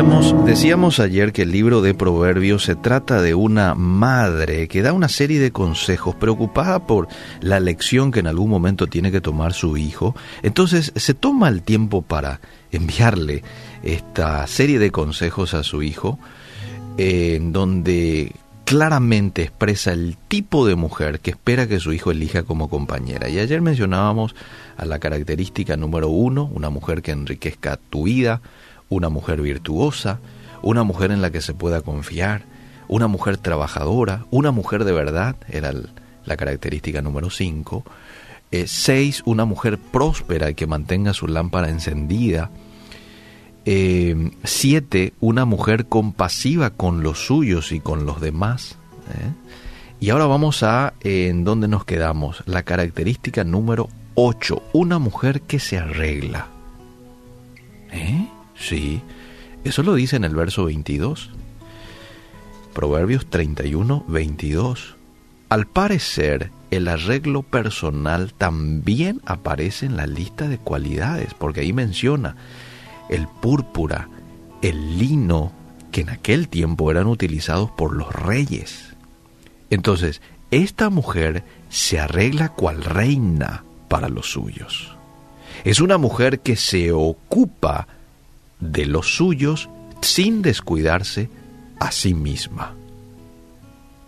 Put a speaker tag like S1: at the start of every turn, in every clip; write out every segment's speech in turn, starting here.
S1: Decíamos, ayer que el libro de Proverbios se trata de una madre que da una serie de consejos preocupada por la lección que en algún momento tiene que tomar su hijo. Entonces se toma el tiempo para enviarle esta serie de consejos a su hijo, en donde claramente expresa el tipo de mujer que espera que su hijo elija como compañera. Y ayer mencionábamos a la característica número uno, una mujer que enriquezca tu vida, una mujer virtuosa, una mujer en la que se pueda confiar, una mujer trabajadora, una mujer de verdad, era la característica número 5. 6. Eh, una mujer próspera y que mantenga su lámpara encendida. 7. Eh, una mujer compasiva con los suyos y con los demás. ¿eh? Y ahora vamos a en dónde nos quedamos. La característica número 8. Una mujer que se arregla. ¿Eh? Sí, eso lo dice en el verso 22. Proverbios 31, 22. Al parecer, el arreglo personal también aparece en la lista de cualidades, porque ahí menciona el púrpura, el lino, que en aquel tiempo eran utilizados por los reyes. Entonces, esta mujer se arregla cual reina para los suyos. Es una mujer que se ocupa de los suyos sin descuidarse a sí misma.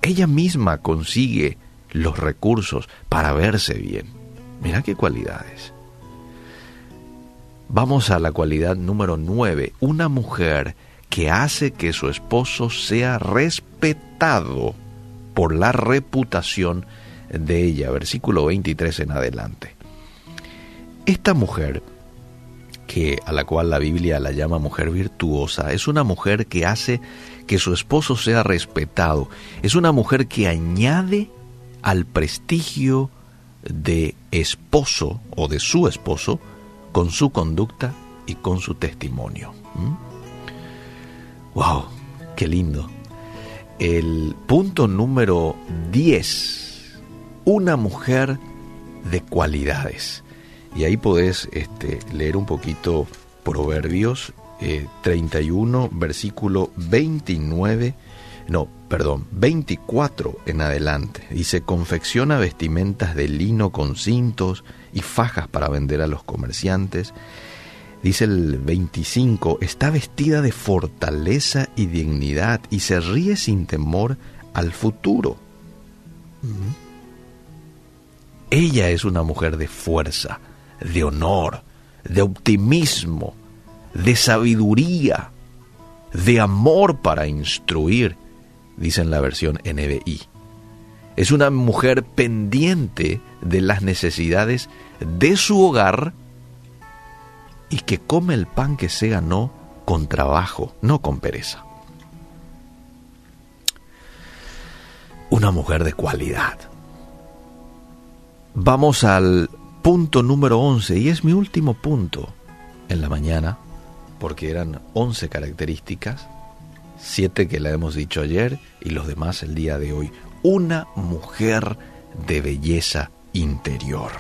S1: Ella misma consigue los recursos para verse bien. Mira qué cualidades. Vamos a la cualidad número 9, una mujer que hace que su esposo sea respetado por la reputación de ella, versículo 23 en adelante. Esta mujer que a la cual la Biblia la llama mujer virtuosa, es una mujer que hace que su esposo sea respetado, es una mujer que añade al prestigio de esposo o de su esposo con su conducta y con su testimonio. ¡Wow! ¡Qué lindo! El punto número 10, una mujer de cualidades. Y ahí podés este, leer un poquito Proverbios 31, eh, versículo 29, no, perdón, 24 en adelante. Dice, confecciona vestimentas de lino con cintos y fajas para vender a los comerciantes. Dice el 25, está vestida de fortaleza y dignidad y se ríe sin temor al futuro. Ella es una mujer de fuerza de honor, de optimismo, de sabiduría, de amor para instruir, dice en la versión NBI. Es una mujer pendiente de las necesidades de su hogar y que come el pan que se ganó con trabajo, no con pereza. Una mujer de cualidad. Vamos al punto número 11, y es mi último punto en la mañana, porque eran 11 características, 7 que la hemos dicho ayer y los demás el día de hoy. Una mujer de belleza interior.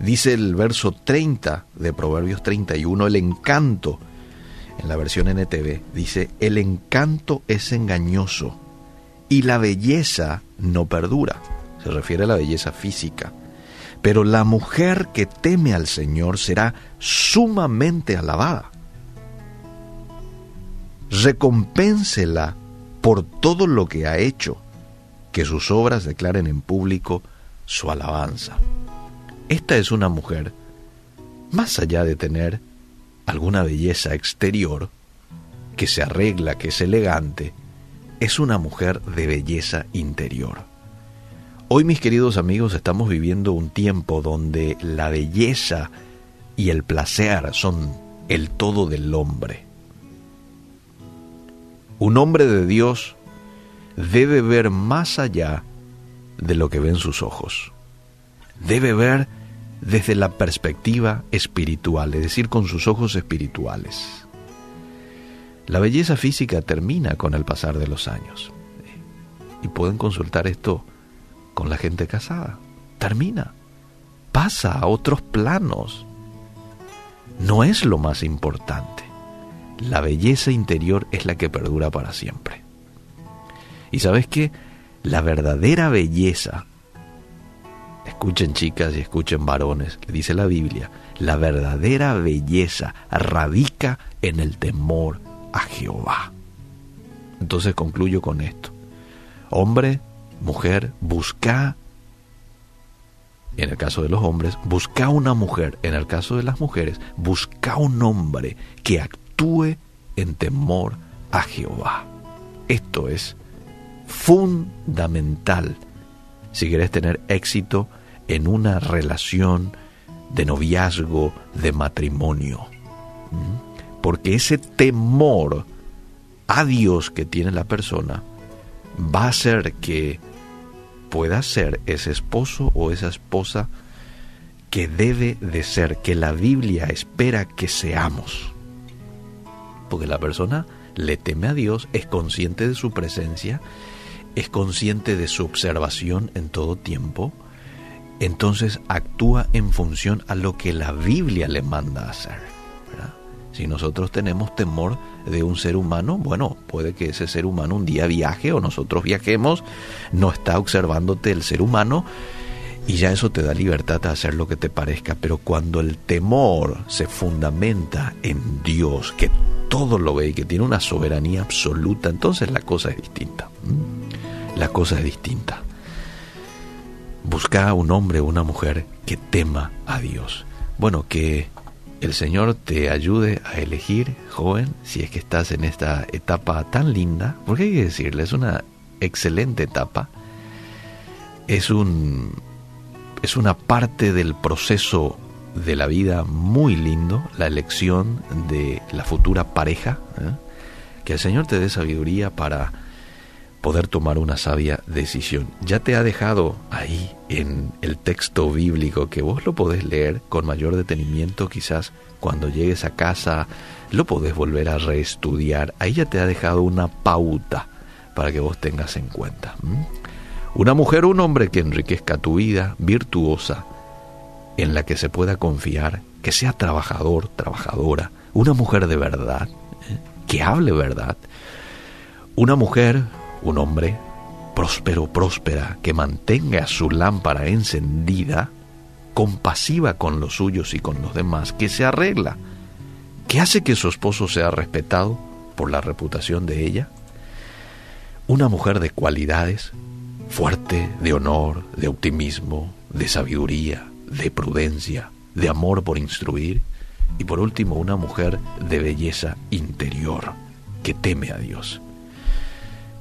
S1: Dice el verso 30 de Proverbios 31, el encanto, en la versión NTV, dice, el encanto es engañoso y la belleza no perdura. Se refiere a la belleza física. Pero la mujer que teme al Señor será sumamente alabada. Recompénsela por todo lo que ha hecho, que sus obras declaren en público su alabanza. Esta es una mujer, más allá de tener alguna belleza exterior, que se arregla, que es elegante, es una mujer de belleza interior. Hoy mis queridos amigos estamos viviendo un tiempo donde la belleza y el placer son el todo del hombre. Un hombre de Dios debe ver más allá de lo que ven sus ojos. Debe ver desde la perspectiva espiritual, es decir, con sus ojos espirituales. La belleza física termina con el pasar de los años. Y pueden consultar esto con la gente casada. Termina. Pasa a otros planos. No es lo más importante. La belleza interior es la que perdura para siempre. Y sabes que la verdadera belleza, escuchen chicas y escuchen varones, dice la Biblia, la verdadera belleza radica en el temor a Jehová. Entonces concluyo con esto. Hombre, mujer, busca, en el caso de los hombres, busca una mujer, en el caso de las mujeres, busca un hombre que actúe en temor a Jehová. Esto es fundamental si quieres tener éxito en una relación de noviazgo, de matrimonio. ¿Mm? Porque ese temor a Dios que tiene la persona va a hacer que pueda ser ese esposo o esa esposa que debe de ser, que la Biblia espera que seamos. Porque la persona le teme a Dios, es consciente de su presencia, es consciente de su observación en todo tiempo, entonces actúa en función a lo que la Biblia le manda a hacer. Si nosotros tenemos temor de un ser humano, bueno, puede que ese ser humano un día viaje o nosotros viajemos, no está observándote el ser humano y ya eso te da libertad de hacer lo que te parezca. Pero cuando el temor se fundamenta en Dios, que todo lo ve y que tiene una soberanía absoluta, entonces la cosa es distinta. La cosa es distinta. Busca a un hombre o una mujer que tema a Dios. Bueno, que el Señor te ayude a elegir, joven, si es que estás en esta etapa tan linda, porque hay que decirle, es una excelente etapa, es, un, es una parte del proceso de la vida muy lindo, la elección de la futura pareja, ¿eh? que el Señor te dé sabiduría para poder tomar una sabia decisión. Ya te ha dejado ahí en el texto bíblico que vos lo podés leer con mayor detenimiento quizás cuando llegues a casa, lo podés volver a reestudiar. Ahí ya te ha dejado una pauta para que vos tengas en cuenta. Una mujer un hombre que enriquezca tu vida, virtuosa, en la que se pueda confiar, que sea trabajador, trabajadora, una mujer de verdad, ¿eh? que hable verdad, una mujer un hombre próspero, próspera, que mantenga su lámpara encendida, compasiva con los suyos y con los demás, que se arregla, que hace que su esposo sea respetado por la reputación de ella. Una mujer de cualidades, fuerte, de honor, de optimismo, de sabiduría, de prudencia, de amor por instruir, y por último una mujer de belleza interior, que teme a Dios.